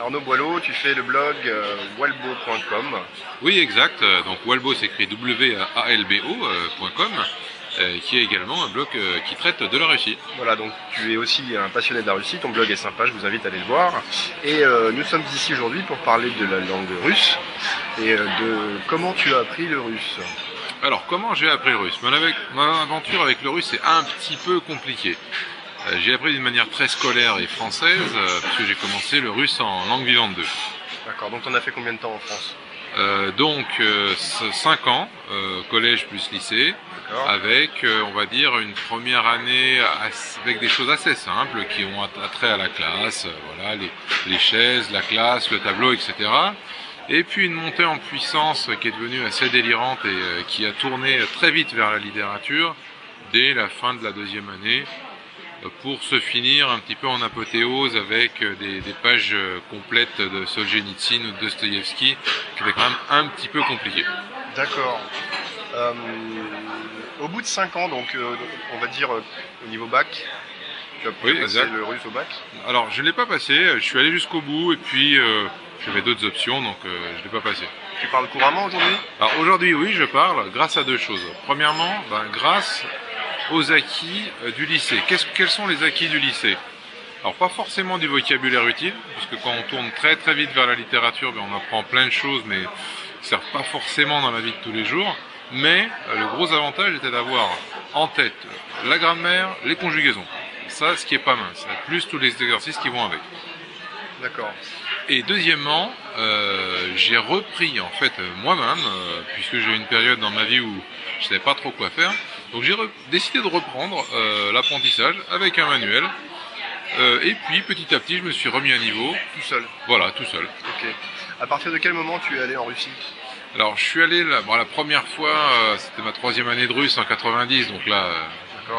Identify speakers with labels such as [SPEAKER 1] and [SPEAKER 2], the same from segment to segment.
[SPEAKER 1] Arnaud Boileau, tu fais le blog euh, walbo.com.
[SPEAKER 2] Oui, exact. Euh, Donc Walbo s'écrit W-A-L-B-O.com, euh, qui est également un blog euh, qui traite de la Russie.
[SPEAKER 1] Voilà, donc tu es aussi un passionné de la Russie, ton blog est sympa, je vous invite à aller le voir. Et euh, nous sommes ici aujourd'hui pour parler de la langue russe et euh, de comment tu as appris le russe.
[SPEAKER 2] Alors, comment j'ai appris le russe? Mon, avec- mon aventure avec le russe est un petit peu compliquée. Euh, j'ai appris d'une manière très scolaire et française, euh, puisque j'ai commencé le russe en langue vivante 2.
[SPEAKER 1] D'accord, donc t'en as fait combien de temps en France
[SPEAKER 2] Euh, donc, 5 ans, euh, collège plus lycée, avec, on va dire, une première année avec des choses assez simples qui ont att- attrait à la classe, voilà, les, les chaises, la classe, le tableau, etc. Et puis une montée en puissance qui est devenue assez délirante et qui a tourné très vite vers la littérature dès la fin de la deuxième année pour se finir un petit peu en apothéose avec euh, des, des pages euh, complètes de Solzhenitsyn ou de Dostoïevski qui était quand même un petit peu compliqué.
[SPEAKER 1] D'accord. Euh, au bout de 5 ans, donc euh, on va dire euh, au niveau bac, tu as pu
[SPEAKER 2] Oui,
[SPEAKER 1] passer
[SPEAKER 2] exact.
[SPEAKER 1] le russe au bac.
[SPEAKER 2] Alors, je ne l'ai pas passé, je suis allé jusqu'au bout et puis j'avais d'autres options, donc je ne l'ai pas passé.
[SPEAKER 1] Tu parles couramment aujourd'hui?
[SPEAKER 2] Alors aujourd'hui, oui, je parle grâce à deux choses. Premièrement, ben, grâce aux acquis euh, du lycée. Qu'est-ce- quels sont les acquis du lycée? Alors pas forcément du vocabulaire utile, puisque quand on tourne très très vite vers la littérature, ben, on apprend plein de choses, mais qui ne servent pas forcément dans la vie de tous les jours. Mais euh, le gros avantage était d'avoir en tête la grammaire, les conjugaisons. Ça, ce qui est pas mince, plus tous les exercices qui vont avec.
[SPEAKER 1] D'accord.
[SPEAKER 2] Et deuxièmement, euh, j'ai repris en fait euh, moi-même, euh, puisque j'ai eu une période dans ma vie où je savais pas trop quoi faire, donc j'ai décidé de reprendre euh, l'apprentissage avec un manuel. Euh, et puis petit à petit, je me suis remis à niveau,
[SPEAKER 1] Tout seul.
[SPEAKER 2] voilà, tout seul.
[SPEAKER 1] Ok. À partir de quel moment tu es allé en Russie?
[SPEAKER 2] Alors je suis allé la, bon, la première fois, euh, c'était ma troisième année de russe en 90, donc là,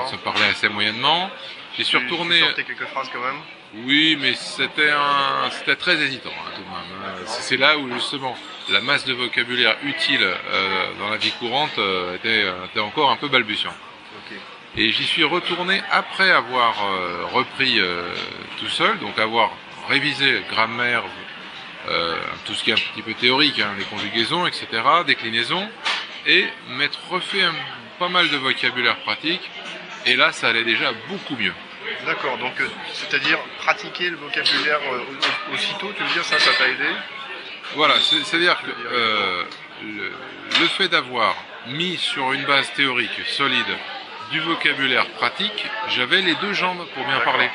[SPEAKER 2] ça parlait assez moyennement. J'y suis retourné.
[SPEAKER 1] Tu quelques phrases quand même
[SPEAKER 2] Oui, mais c'était un, c'était très hésitant hein, tout de même. hein. C'est là où justement la masse de vocabulaire utile euh, dans la vie courante euh, était, euh, était encore un peu balbutiante.
[SPEAKER 1] Ok.
[SPEAKER 2] Et j'y suis retourné après avoir euh, repris euh, tout seul, donc avoir révisé grammaire, euh, tout ce qui est un petit peu théorique, hein, les conjugaisons, etc., déclinaisons, et m'être refait un- pas mal de vocabulaire pratique. Et là, ça allait déjà beaucoup mieux.
[SPEAKER 1] D'accord, donc euh, c'est-à-dire pratiquer le vocabulaire euh, au- au- aussitôt, tu veux dire ça, ça t'a aidé
[SPEAKER 2] Voilà, c'est- c'est-à-dire que euh, le, le fait d'avoir mis sur une base théorique solide du vocabulaire pratique, j'avais les deux jambes pour bien parler.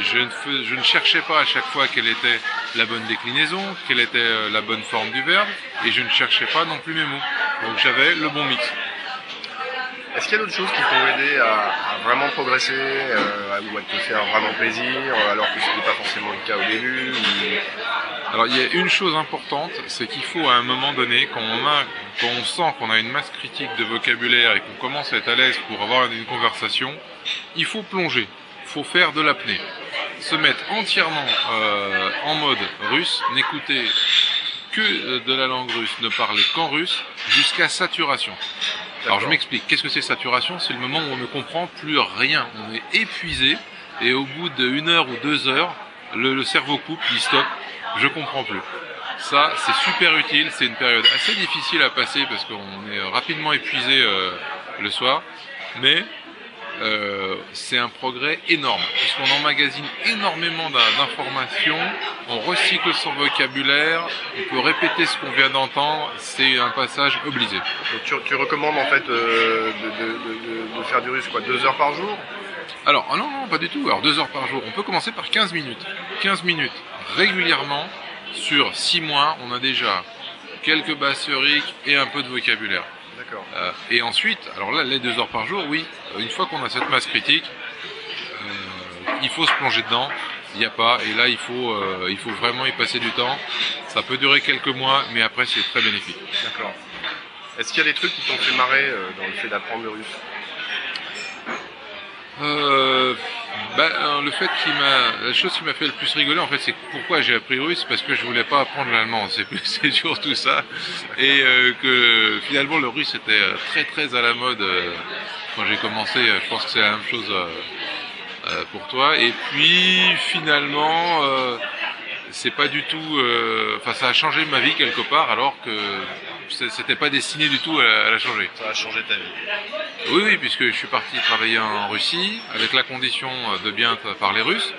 [SPEAKER 2] Je ne, fais- je ne cherchais pas à chaque fois quelle était la bonne déclinaison, quelle était la bonne forme du verbe, et je ne cherchais pas non plus mes mots. Donc j'avais le bon mix.
[SPEAKER 1] Est-ce qu'il y a d'autres choses qui t'ont aidé à, vraiment progresser euh, ou à te faire vraiment plaisir euh, alors que ce n'était pas forcément le cas au début
[SPEAKER 2] Alors il y a une chose importante, c'est qu'il faut à un moment donné, quand on, a, quand on sent qu'on a une masse critique de vocabulaire et qu'on commence à être à l'aise pour avoir une conversation, il faut plonger, il faut faire de l'apnée. Se mettre entièrement euh, en mode russe, n'écouter que de la langue russe, ne parler qu'en russe, jusqu'à saturation. Alors je m'explique, qu'est-ce que c'est saturation? C'est le moment où on ne comprend plus rien, on est épuisé, et au bout d'une heure ou deux heures, le, le cerveau coupe, il stop, je comprends plus. Ça, c'est super utile, c'est une période assez difficile à passer parce qu'on est rapidement épuisé euh, le soir, mais euh, c'est un progrès énorme, puisqu'on emmagasine énormément d'in- d'informations, on recycle son vocabulaire, on peut répéter ce qu'on vient d'entendre, c'est un passage obligé.
[SPEAKER 1] Donc tu, tu recommandes en fait euh, de, de- de- de faire du russe quoi, deux heures par jour?
[SPEAKER 2] Alors, ah non, non, pas du tout. Alors, deux heures par jour. On peut commencer par 15 minutes. 15 minutes régulièrement sur 6 mois, on a déjà quelques bases théoriques et un peu de vocabulaire. Euh, et ensuite, alors là, les deux heures par jour, oui, euh, une fois qu'on a cette masse critique, euh, il faut se plonger dedans. Il n'y a pas, et là, il faut, il faut vraiment y passer du temps. Ça peut durer quelques mois, mais après, c'est très bénéfique.
[SPEAKER 1] D'accord. Est-ce qu'il y a des trucs qui t'ont fait marrer dans le fait d'apprendre le russe?
[SPEAKER 2] Bah, le fait qui m'a, la chose qui m'a fait le plus rigoler, en fait, c'est pourquoi j'ai appris russe, parce que je voulais pas apprendre l'allemand. C'est c'est surtout ça, et euh, que finalement le russe était euh, très très à la mode euh, quand j'ai commencé. Je pense que c'est la même chose pour toi. Et puis finalement, c'est pas du tout. Enfin, ça a changé ma vie quelque part, alors que c'était pas destiné du tout à, à la changer.
[SPEAKER 1] Ça a changé ta vie.
[SPEAKER 2] Oui, oui, puisque je suis parti travailler en Russie avec la condition de bien parler russe.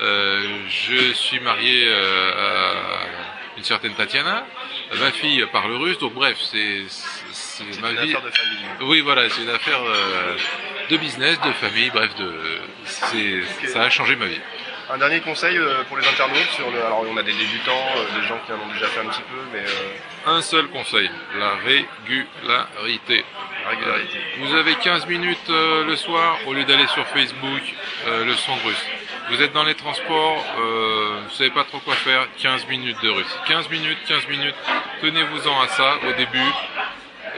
[SPEAKER 2] Euh, je suis marié euh, à une certaine Tatiana. Ma fille parle russe, donc bref, c'est ma
[SPEAKER 1] une
[SPEAKER 2] vie.
[SPEAKER 1] affaire de famille.
[SPEAKER 2] Oui, voilà, c'est une affaire euh, de business, de famille, bref, de ça a changé ma vie.
[SPEAKER 1] Un dernier conseil euh, pour les internautes sur le. Alors on a des débutants, euh, des gens qui en ont déjà fait un petit peu, mais euh,
[SPEAKER 2] Un seul conseil, la régularité.
[SPEAKER 1] la régularité.
[SPEAKER 2] Vous avez 15 minutes le soir au lieu d'aller sur Facebook, le son russe. Vous êtes dans les transports, euh, vous savez pas trop quoi faire, 15 minutes de russe. 15 minutes, 15 minutes, tenez-vous-en à ça au début.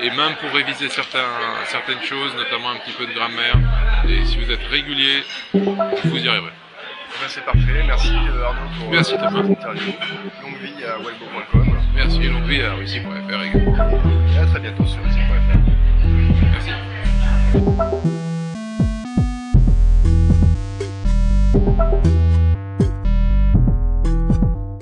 [SPEAKER 2] Et même pour réviser certains, certaines choses, notamment un petit peu de grammaire. Et si vous êtes régulier, vous y arriverez.
[SPEAKER 1] Ben, c'est parfait. Merci euh, Arnaud pour
[SPEAKER 2] Merci,
[SPEAKER 1] euh,
[SPEAKER 2] Thomas.
[SPEAKER 1] cette interview. Longue vie à wellbo.com.
[SPEAKER 2] Merci, longue vie à russie.fr également.